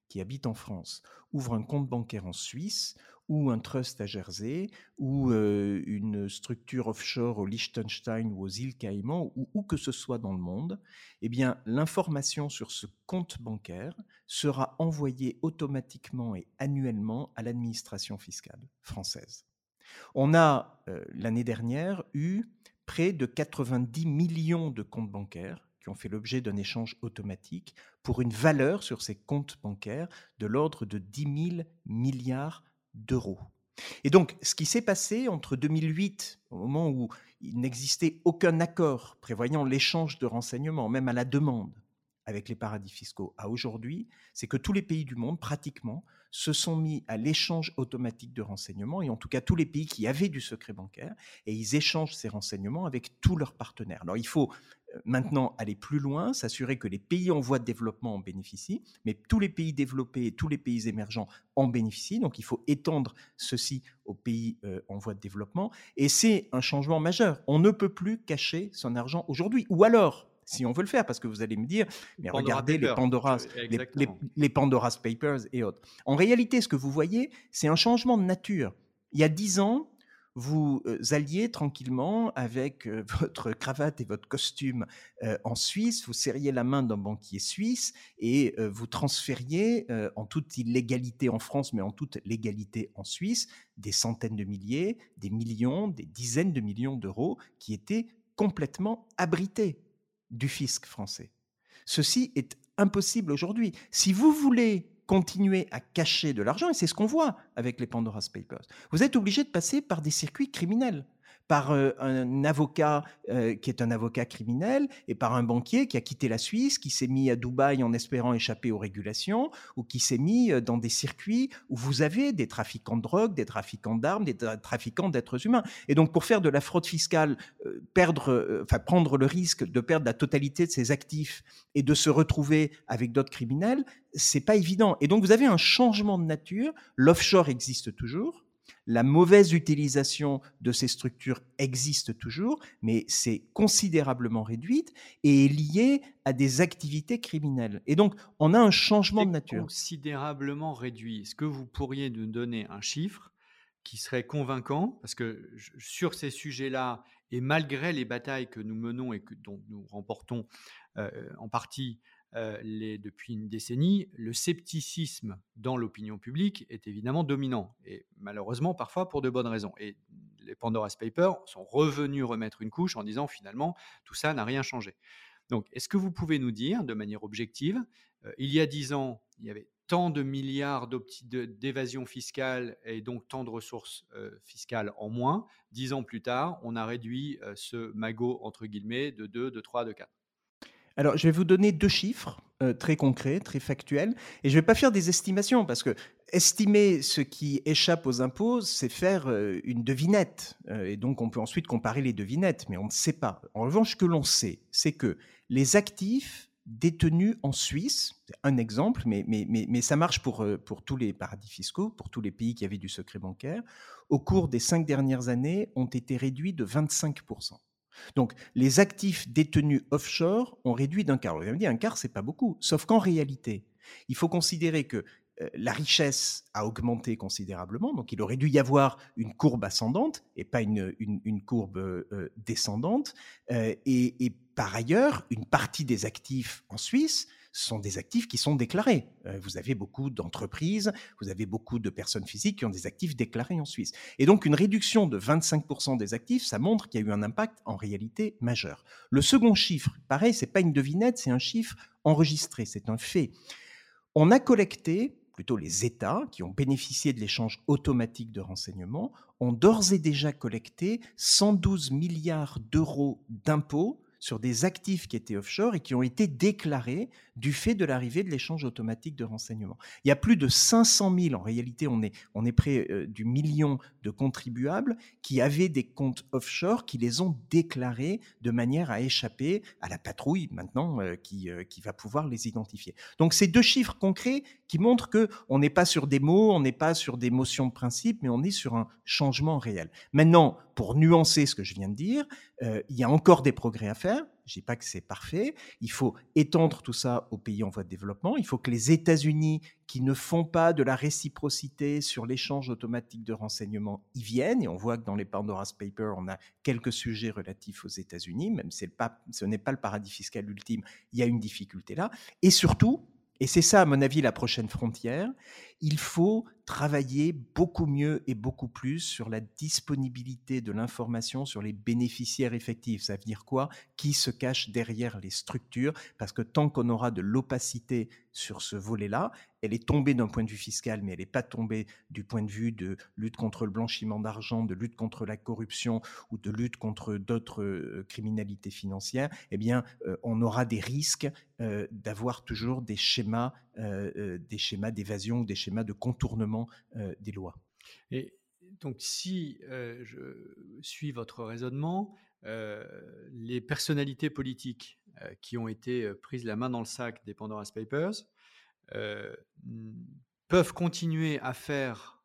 qui habite en France ouvre un compte bancaire en Suisse ou un trust à Jersey, ou euh, une structure offshore au Liechtenstein ou aux îles Caïmans, ou où que ce soit dans le monde, eh bien, l'information sur ce compte bancaire sera envoyée automatiquement et annuellement à l'administration fiscale française. On a, euh, l'année dernière, eu près de 90 millions de comptes bancaires qui ont fait l'objet d'un échange automatique pour une valeur sur ces comptes bancaires de l'ordre de 10 000 milliards d'euros. Et donc, ce qui s'est passé entre 2008, au moment où il n'existait aucun accord prévoyant l'échange de renseignements, même à la demande, avec les paradis fiscaux, à aujourd'hui, c'est que tous les pays du monde, pratiquement, se sont mis à l'échange automatique de renseignements, et en tout cas tous les pays qui avaient du secret bancaire, et ils échangent ces renseignements avec tous leurs partenaires. Alors il faut maintenant aller plus loin, s'assurer que les pays en voie de développement en bénéficient, mais tous les pays développés et tous les pays émergents en bénéficient. Donc il faut étendre ceci aux pays euh, en voie de développement. Et c'est un changement majeur. On ne peut plus cacher son argent aujourd'hui. Ou alors, si on veut le faire, parce que vous allez me dire, mais regardez les Pandora's, les Pandora's Papers et autres. En réalité, ce que vous voyez, c'est un changement de nature. Il y a dix ans, vous alliez tranquillement avec votre cravate et votre costume en Suisse, vous serriez la main d'un banquier suisse et vous transfériez en toute illégalité en France, mais en toute légalité en Suisse, des centaines de milliers, des millions, des dizaines de millions d'euros qui étaient complètement abrités du fisc français. Ceci est impossible aujourd'hui. Si vous voulez continuer à cacher de l'argent, et c'est ce qu'on voit avec les Pandora's Papers. Vous êtes obligé de passer par des circuits criminels par un avocat qui est un avocat criminel et par un banquier qui a quitté la Suisse, qui s'est mis à Dubaï en espérant échapper aux régulations ou qui s'est mis dans des circuits où vous avez des trafiquants de drogue, des trafiquants d'armes, des trafiquants d'êtres humains. Et donc pour faire de la fraude fiscale, perdre, enfin prendre le risque de perdre la totalité de ses actifs et de se retrouver avec d'autres criminels, c'est pas évident. Et donc vous avez un changement de nature. L'offshore existe toujours la mauvaise utilisation de ces structures existe toujours, mais c'est considérablement réduite et est liée à des activités criminelles. Et donc, on a un changement de nature. Considérablement réduit. Est-ce que vous pourriez nous donner un chiffre qui serait convaincant? Parce que sur ces sujets-là, et malgré les batailles que nous menons et que, dont nous remportons en partie les, depuis une décennie, le scepticisme dans l'opinion publique est évidemment dominant, et malheureusement parfois pour de bonnes raisons. Et les Pandora's Papers sont revenus remettre une couche en disant finalement tout ça n'a rien changé. Donc est-ce que vous pouvez nous dire de manière objective, il y a dix ans, il y avait tant de milliards d'évasion fiscale et donc tant de ressources euh, fiscales en moins. Dix ans plus tard, on a réduit ce magot, entre guillemets, de 2, de 3, de 4. Alors, je vais vous donner deux chiffres euh, très concrets, très factuels, et je ne vais pas faire des estimations, parce que estimer ce qui échappe aux impôts, c'est faire euh, une devinette, euh, et donc on peut ensuite comparer les devinettes, mais on ne sait pas. En revanche, ce que l'on sait, c'est que les actifs détenus en Suisse, un exemple, mais, mais, mais, mais, ça marche pour, pour tous les paradis fiscaux, pour tous les pays qui avaient du secret bancaire, au cours des cinq dernières années, ont été réduits de 25% donc, les actifs détenus offshore ont réduit d'un quart. Vous allez me dire, un quart, c'est pas beaucoup. Sauf qu'en réalité, il faut considérer que euh, la richesse a augmenté considérablement, donc il aurait dû y avoir une courbe ascendante et pas une, courbe euh, descendante. Euh, et, par ailleurs, une partie des actifs en Suisse sont des actifs qui sont déclarés. Euh, vous avez beaucoup d'entreprises, vous avez beaucoup de personnes physiques qui ont des actifs déclarés en Suisse. Et donc une réduction de 25% des actifs, ça montre qu'il y a eu un impact en réalité majeur. Le second chiffre, pareil, c'est pas une devinette, c'est un chiffre enregistré, c'est un fait. On a collecté plutôt les États qui ont bénéficié de l'échange automatique de renseignements, ont d'ores et déjà collecté 112 milliards d'euros d'impôts sur des actifs qui étaient offshore et qui ont été déclarés du fait de l'arrivée de l'échange automatique de renseignements. Il y a plus de 500 000, en réalité on est, on est près euh, du million de contribuables qui avaient des comptes offshore, qui les ont déclarés de manière à échapper à la patrouille maintenant euh, qui, euh, qui va pouvoir les identifier. Donc ces deux chiffres concrets qui montrent que on n'est pas sur des mots, on n'est pas sur des motions de principe, mais on est sur un changement réel. Maintenant, pour nuancer ce que je viens de dire, il y a encore des progrès à faire. Je dis pas que c'est parfait. Il faut étendre tout ça aux pays en voie de développement. Il faut que les États-Unis, qui ne font pas de la réciprocité sur l'échange automatique de renseignements, y viennent. Et on voit que dans les Pandora's Papers, on a quelques sujets relatifs aux États-Unis, même si ce n'est pas le paradis fiscal ultime, il y a une difficulté là. Et surtout, et c'est ça, à mon avis, la prochaine frontière. Il faut travailler beaucoup mieux et beaucoup plus sur la disponibilité de l'information sur les bénéficiaires effectifs. Ça veut dire quoi? Qui se cache derrière les structures Parce que tant qu'on aura de l'opacité sur ce volet-là, elle est tombée d'un point de vue fiscal, mais elle n'est pas tombée du point de vue de lutte contre le blanchiment d'argent, de lutte contre la corruption ou de lutte contre d'autres euh, criminalités financières. Eh bien, euh, on aura des risques euh, d'avoir toujours des schémas, des schémas d'évasion, des schémas de contournement des lois. Et donc, si je suis votre raisonnement, les personnalités politiques qui ont été prises la main dans le sac des Pandora's Papers peuvent continuer à faire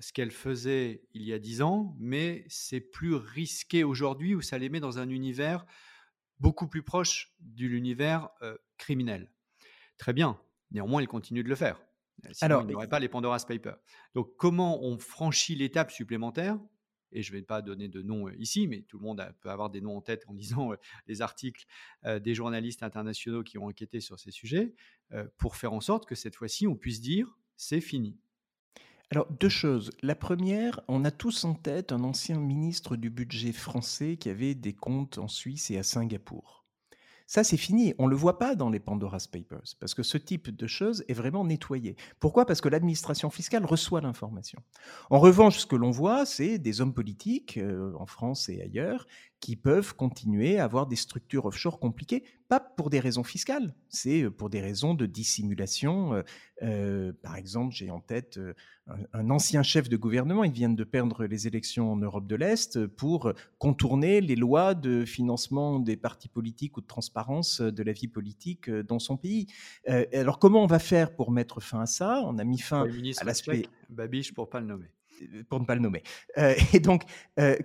ce qu'elles faisaient il y a dix ans, mais c'est plus risqué aujourd'hui où ça les met dans un univers beaucoup plus proche de l'univers criminel. Très bien, néanmoins, ils continuent de le faire. Sinon, Alors, il n'y aurait pas les Pandora's Papers. Donc, comment on franchit l'étape supplémentaire? Et je ne vais pas donner de nom ici, mais tout le monde peut avoir des noms en tête en lisant les articles des journalistes internationaux qui ont enquêté sur ces sujets, pour faire en sorte que cette fois-ci, on puisse dire c'est fini. Alors, deux choses. La première, on a tous en tête un ancien ministre du budget français qui avait des comptes en Suisse et à Singapour. Ça, c'est fini. On ne le voit pas dans les Pandora's Papers, parce que ce type de choses est vraiment nettoyé. Pourquoi? Parce que l'administration fiscale reçoit l'information. En revanche, ce que l'on voit, c'est des hommes politiques, euh, en France et ailleurs, qui peuvent continuer à avoir des structures offshore compliquées, pas pour des raisons fiscales, c'est euh, pour des raisons de dissimulation. Euh, euh, par exemple, j'ai en tête un, ancien chef de gouvernement, il vient de perdre les élections en Europe de l'Est pour contourner les lois de financement des partis politiques ou de transparence de la vie politique dans son pays. alors comment on va faire pour mettre fin à ça? On a mis fin à l'aspect... Babiche pour pas le nommer pour ne pas le nommer. et donc,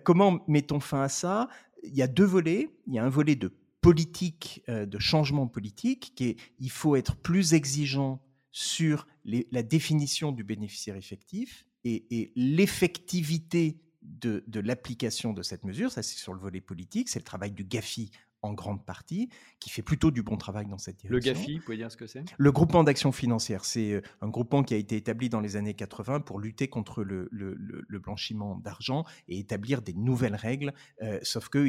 comment mettons fin à ça? Il y a deux volets. Il y a un volet de politique, euh, de changement politique, qui est il faut être plus exigeant sur la définition du bénéficiaire effectif et, l'effectivité de, de l'application de cette mesure. Ça, c'est sur le volet politique. C'est le travail du GAFI en grande partie, qui fait plutôt du bon travail dans cette direction. Le GAFI, vous pouvez dire ce que c'est? Le groupement d'action financière, c'est euh, un groupement qui a été établi dans les années 80 pour lutter contre le, le, blanchiment d'argent et établir des nouvelles règles. Euh, sauf que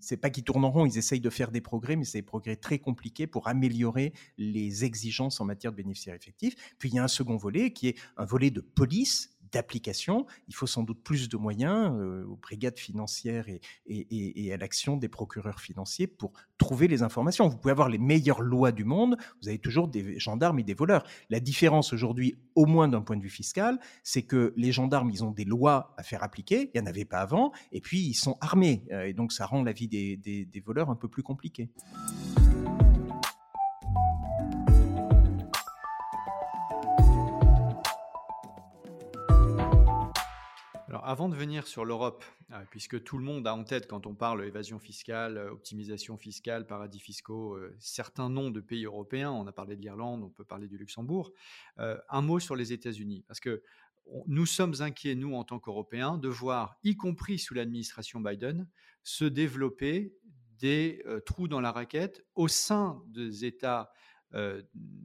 c'est pas qu'ils tournent en rond, ils essayent de faire des progrès, mais c'est des progrès très compliqués pour améliorer les exigences en matière de bénéficiaires effectifs. Puis il y a un second volet qui est un volet de police d'application. Il faut sans doute plus de moyens euh, aux brigades financières et, à l'action des procureurs financiers pour trouver les informations. Vous pouvez avoir les meilleures lois du monde, vous avez toujours des gendarmes et des voleurs. La différence aujourd'hui, au moins d'un point de vue fiscal, c'est que les gendarmes, ils ont des lois à faire appliquer, il n'y en avait pas avant, et puis ils sont armés. Euh, et donc ça rend la vie des voleurs un peu plus compliquée. Avant de venir sur l'Europe, euh, puisque tout le monde a en tête quand on parle évasion fiscale, euh, optimisation fiscale, paradis fiscaux, euh, certains noms de pays européens, on a parlé de l'Irlande, on peut parler du Luxembourg, un mot sur les États-Unis, parce que nous sommes inquiets, nous, en tant qu'Européens, de voir, y compris sous l'administration Biden, se développer des trous dans la raquette au sein des États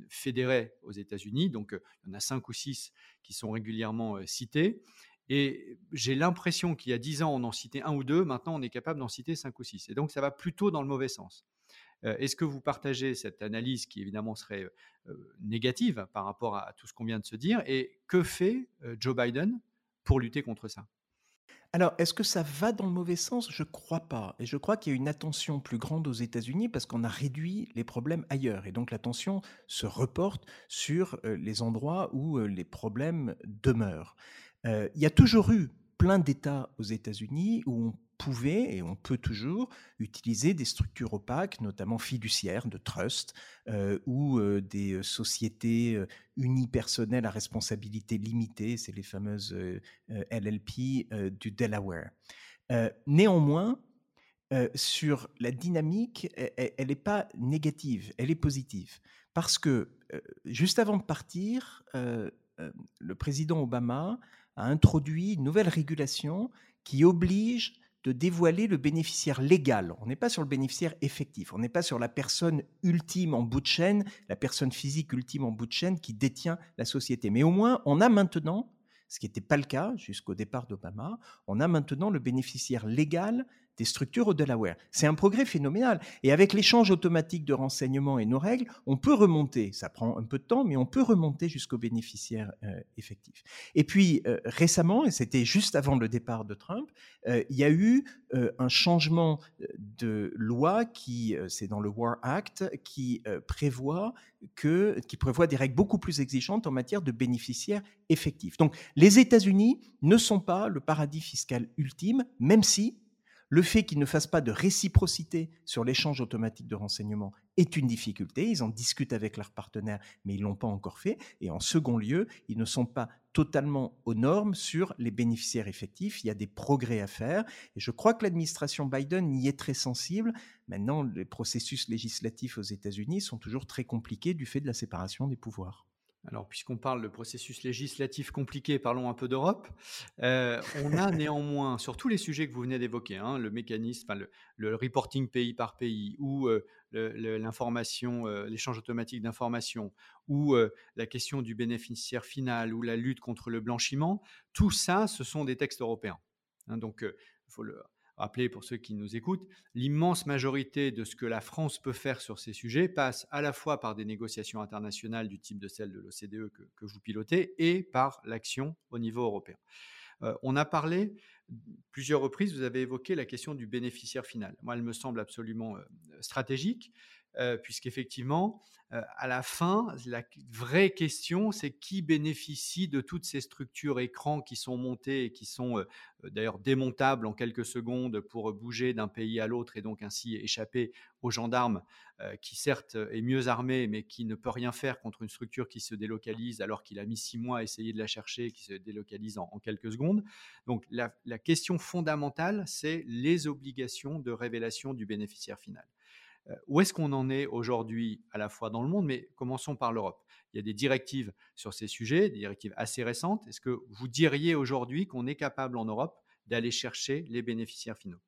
fédérés aux États-Unis. Donc, il y en a cinq ou six qui sont régulièrement cités. Et j'ai l'impression qu'il y a dix ans, on en citait un ou deux, maintenant on est capable d'en citer cinq ou six. Et donc ça va plutôt dans le mauvais sens. Est-ce que vous partagez cette analyse qui évidemment serait négative par rapport à tout ce qu'on vient de se dire? Et que fait Joe Biden pour lutter contre ça? Alors, est-ce que ça va dans le mauvais sens? Je crois pas. Et je crois qu'il y a une attention plus grande aux États-Unis parce qu'on a réduit les problèmes ailleurs. Et donc l'attention se reporte sur les endroits où les problèmes demeurent. Il y a toujours eu plein d'États aux États-Unis où on pouvait et on peut toujours utiliser des structures opaques, notamment fiduciaires, de trust, euh, ou euh, des euh, sociétés unipersonnelles à responsabilité limitée, c'est les fameuses LLP du Delaware. néanmoins, sur la dynamique, elle n'est pas négative, elle est positive. Parce que juste avant de partir, le président Obama a introduit une nouvelle régulation qui oblige de dévoiler le bénéficiaire légal. On n'est pas sur le bénéficiaire effectif, on n'est pas sur la personne ultime en bout de chaîne, la personne physique ultime en bout de chaîne qui détient la société. Mais au moins, on a maintenant, ce qui n'était pas le cas jusqu'au départ d'Obama, on a maintenant le bénéficiaire légal des structures au Delaware. C'est un progrès phénoménal. Et avec l'échange automatique de renseignements et nos règles, on peut remonter, ça prend un peu de temps, mais on peut remonter jusqu'au bénéficiaire euh, effectif. Et puis euh, récemment, et c'était juste avant le départ de Trump, euh, il y a eu un changement de loi qui, c'est dans le War Act, qui prévoit que, qui prévoit des règles beaucoup plus exigeantes en matière de bénéficiaires effectifs. Donc les États-Unis ne sont pas le paradis fiscal ultime, même si le fait qu'ils ne fassent pas de réciprocité sur l'échange automatique de renseignements est une difficulté. Ils en discutent avec leurs partenaires, mais ils ne l'ont pas encore fait. Et en second lieu, ils ne sont pas totalement aux normes sur les bénéficiaires effectifs. Il y a des progrès à faire. Et je crois que l'administration Biden y est très sensible. Maintenant, les processus législatifs aux États-Unis sont toujours très compliqués du fait de la séparation des pouvoirs. Alors, puisqu'on parle de processus législatif compliqué, parlons un peu d'Europe. Euh, on a néanmoins, sur tous les sujets que vous venez d'évoquer, hein, le mécanisme, le, reporting pays par pays, ou euh, l'information, euh, l'échange automatique d'informations, ou la question du bénéficiaire final, ou la lutte contre le blanchiment, tout ça, ce sont des textes européens. Hein. donc, il faut le, Rappelez pour ceux qui nous écoutent, l'immense majorité de ce que la France peut faire sur ces sujets passe à la fois par des négociations internationales du type de celle de l'OCDE que, vous pilotez et par l'action au niveau européen. Euh, on a parlé plusieurs reprises, vous avez évoqué la question du bénéficiaire final. Moi, elle me semble absolument euh, stratégique, euh, puisqu'effectivement, euh, à la fin, la vraie question, c'est qui bénéficie de toutes ces structures écrans qui sont montées et qui sont euh, d'ailleurs démontables en quelques secondes pour bouger d'un pays à l'autre et donc ainsi échapper aux gendarmes qui certes est mieux armé mais qui ne peut rien faire contre une structure qui se délocalise alors qu'il a mis six mois à essayer de la chercher qui se délocalise en, quelques secondes. Donc la question fondamentale, c'est les obligations de révélation du bénéficiaire final. Où est-ce qu'on en est aujourd'hui à la fois dans le monde, mais commençons par l'Europe. Il y a des directives sur ces sujets, des directives assez récentes. Est-ce que vous diriez aujourd'hui qu'on est capable en Europe d'aller chercher les bénéficiaires finaux?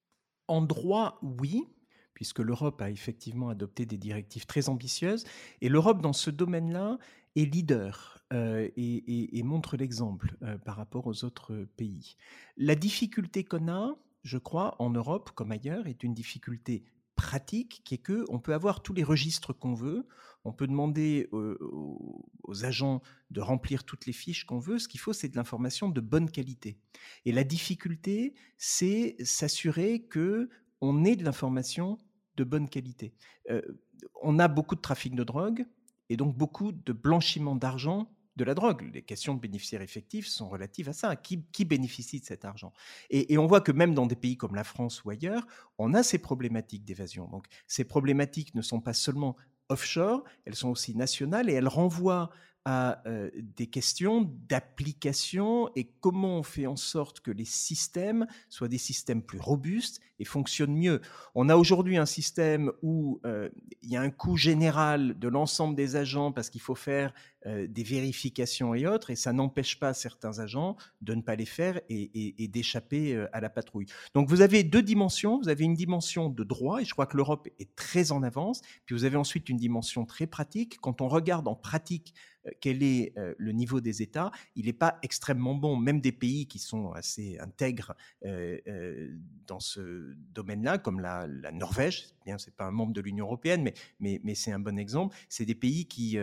En droit, oui, puisque l'Europe a effectivement adopté des directives très ambitieuses. Et l'Europe, dans ce domaine-là, est leader et, montre l'exemple par rapport aux autres pays. La difficulté qu'on a, je crois, en Europe comme ailleurs, est une difficulté pratique qui est que on peut avoir tous les registres qu'on veut, on peut demander aux, agents de remplir toutes les fiches qu'on veut. Ce qu'il faut, c'est de l'information de bonne qualité. Et la difficulté, c'est s'assurer que on ait de l'information de bonne qualité. Euh, on a beaucoup de trafic de drogue et donc beaucoup de blanchiment d'argent de la drogue. Les questions de bénéficiaires effectifs sont relatives à ça. Qui, bénéficie de cet argent? Et, on voit que même dans des pays comme la France ou ailleurs, on a ces problématiques d'évasion. Donc ces problématiques ne sont pas seulement offshore, elles sont aussi nationales et elles renvoient à euh, des questions d'application et comment on fait en sorte que les systèmes soient des systèmes plus robustes et fonctionnent mieux. On a aujourd'hui un système où euh, il y a un coût général de l'ensemble des agents parce qu'il faut faire des vérifications et autres, et ça n'empêche pas certains agents de ne pas les faire et, d'échapper à la patrouille. Donc vous avez deux dimensions. Vous avez une dimension de droit, et je crois que l'Europe est très en avance. Puis vous avez ensuite une dimension très pratique. Quand on regarde en pratique euh, quel est euh, le niveau des États, il n'est pas extrêmement bon. Même des pays qui sont assez intègres euh, dans ce domaine-là, comme la, Norvège, bien, c'est pas un membre de l'Union européenne, mais c'est un bon exemple. C'est des pays qui,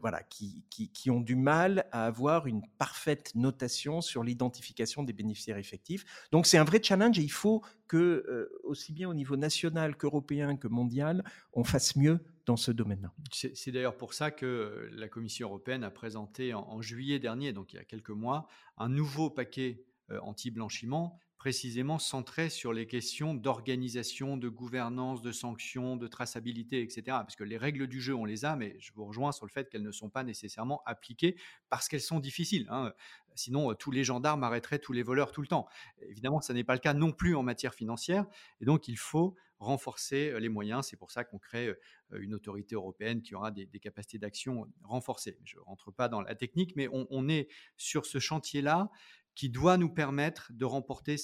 voilà, qui, qui, ont du mal à avoir une parfaite notation sur l'identification des bénéficiaires effectifs. Donc c'est un vrai challenge et il faut que, aussi bien au niveau national qu'européen que mondial, on fasse mieux dans ce domaine-là. C'est d'ailleurs pour ça que la Commission européenne a présenté en, juillet dernier, donc il y a quelques mois, un nouveau paquet euh, anti-blanchiment précisément centré sur les questions d'organisation, de gouvernance, de sanctions, de traçabilité, etc. Parce que les règles du jeu, on les a, mais je vous rejoins sur le fait qu'elles ne sont pas nécessairement appliquées parce qu'elles sont difficiles. Hein. Sinon, euh, tous les gendarmes arrêteraient tous les voleurs tout le temps. Évidemment, ce n'est pas le cas non plus en matière financière. Et donc, il faut renforcer euh, les moyens. C'est pour ça qu'on crée euh, une autorité européenne qui aura des, capacités d'action renforcées. Je ne rentre pas dans la technique, mais on, est sur ce chantier-là qui doit nous permettre de remporter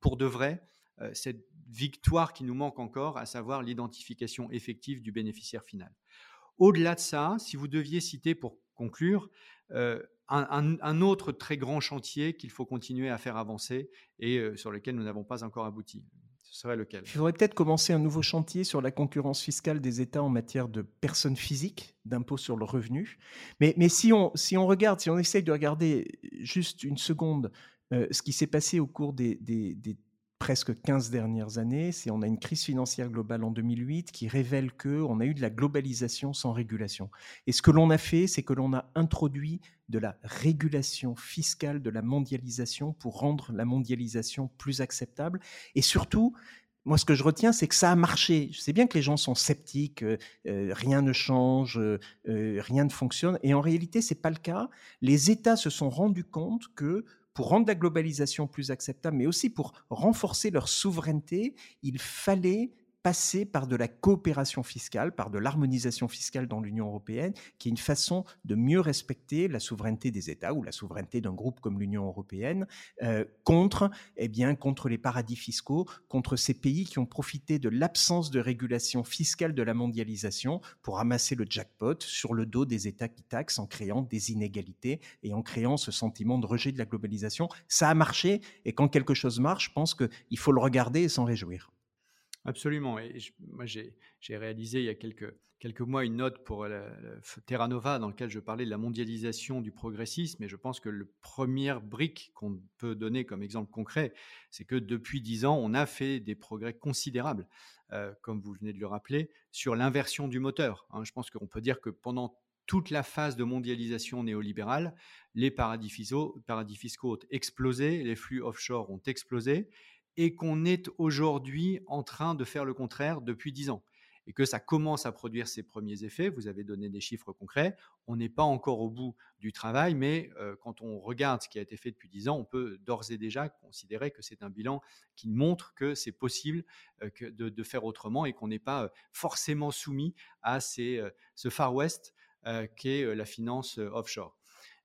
pour de vrai euh, cette victoire qui nous manque encore, à savoir l'identification effective du bénéficiaire final. Au-delà de ça, si vous deviez citer pour conclure un, autre très grand chantier qu'il faut continuer à faire avancer et sur lequel nous n'avons pas encore abouti, Il faudrait peut-être commencer un nouveau chantier sur la concurrence fiscale des États en matière de personnes physiques, d'impôt sur le revenu. Mais, si, on, si on regarde, si on essaye de regarder juste une seconde euh, ce qui s'est passé au cours des, des presque 15 dernières années, c'est on a une crise financière globale en 2008 qui révèle que on a eu de la globalisation sans régulation. Et ce que l'on a fait, c'est que l'on a introduit de la régulation fiscale de la mondialisation pour rendre la mondialisation plus acceptable et surtout moi, ce que je retiens, c'est que ça a marché. Je sais bien que les gens sont sceptiques, euh, euh, rien ne change, euh, rien ne fonctionne. Et en réalité, c'est pas le cas. Les États se sont rendus compte que pour rendre la globalisation plus acceptable, mais aussi pour renforcer leur souveraineté, il fallait passer par de la coopération fiscale, par de l'harmonisation fiscale dans l'Union européenne, qui est une façon de mieux respecter la souveraineté des États ou la souveraineté d'un groupe comme l'Union européenne euh, contre, eh bien, contre les paradis fiscaux, contre ces pays qui ont profité de l'absence de régulation fiscale de la mondialisation pour amasser le jackpot sur le dos des États qui taxent en créant des inégalités et en créant ce sentiment de rejet de la globalisation. Ça a marché et quand quelque chose marche, je pense qu'il faut le regarder et s'en réjouir. Absolument. Et moi, j'ai réalisé il y a quelques, mois une note pour Terra Nova dans laquelle je parlais de la mondialisation du progressisme. Et je pense que le premier brique qu'on peut donner comme exemple concret, c'est que depuis dix ans, on a fait des progrès considérables, euh, comme vous venez de le rappeler, sur l'inversion du moteur. Hein. je pense qu'on peut dire que pendant toute la phase de mondialisation néolibérale, les paradis fiscaux, paradis fiscaux ont explosé, les flux offshore ont explosé, et qu'on est aujourd'hui en train de faire le contraire depuis dix ans et que ça commence à produire ses premiers effets. Vous avez donné des chiffres concrets. On n'est pas encore au bout du travail, mais euh, quand on regarde ce qui a été fait depuis dix ans, on peut d'ores et déjà considérer que c'est un bilan qui montre que c'est possible euh, de, faire autrement et qu'on n'est pas euh, forcément soumis à ce Far West qu'est la finance offshore.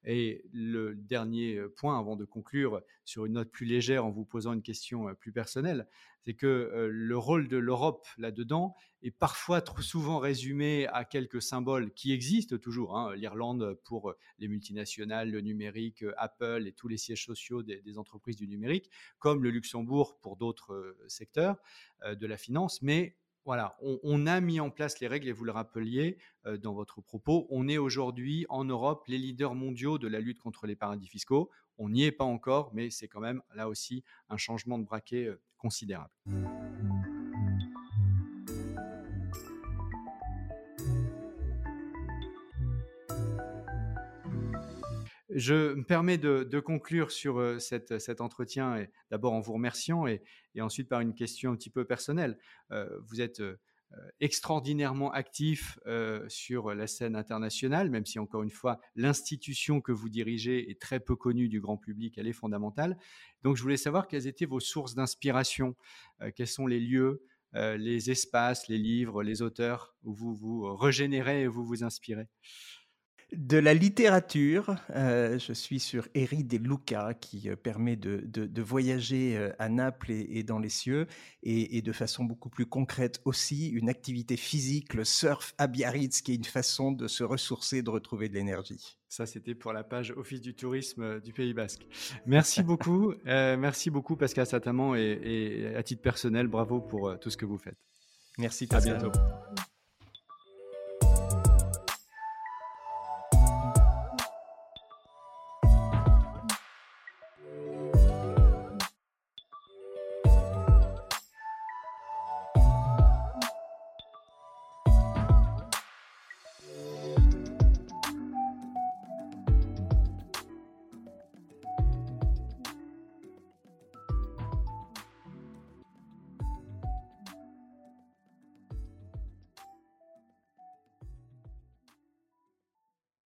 Et le dernier point, avant de conclure sur une note plus légère en vous posant une question plus personnelle, c'est que le rôle de l'Europe là-dedans est parfois trop souvent résumé à quelques symboles qui existent toujours. Hein. L'Irlande pour les multinationales, le numérique, Apple et tous les sièges sociaux des, des entreprises du numérique, comme le Luxembourg pour d'autres secteurs de la finance. Mais voilà, on, a mis en place les règles et vous le rappeliez euh, dans votre propos. On est aujourd'hui en Europe les leaders mondiaux de la lutte contre les paradis fiscaux. On n'y est pas encore, mais c'est quand même là aussi un changement de braquet euh, considérable. Je me permets de, conclure sur euh, cet entretien, d'abord en vous remerciant et, ensuite par une question un petit peu personnelle. Euh, vous êtes euh, extraordinairement actif sur la scène internationale, même si encore une fois l'institution que vous dirigez est très peu connue du grand public, elle est fondamentale. Donc je voulais savoir quelles étaient vos sources d'inspiration, quels sont les lieux, les espaces, les livres, les auteurs où vous vous régénérez et vous vous inspirez. De la littérature, euh, je suis sur Eri de Luca qui euh, permet de, de, voyager euh, à Naples et, dans les cieux et, de façon beaucoup plus concrète aussi une activité physique, le surf à Biarritz qui est une façon de se ressourcer, de retrouver de l'énergie. Ça, c'était pour la page Office du tourisme du Pays Basque. Merci beaucoup, merci beaucoup Pascal Sataman et, et, à titre personnel, bravo pour tout ce que vous faites. Merci, Pascal. À bientôt.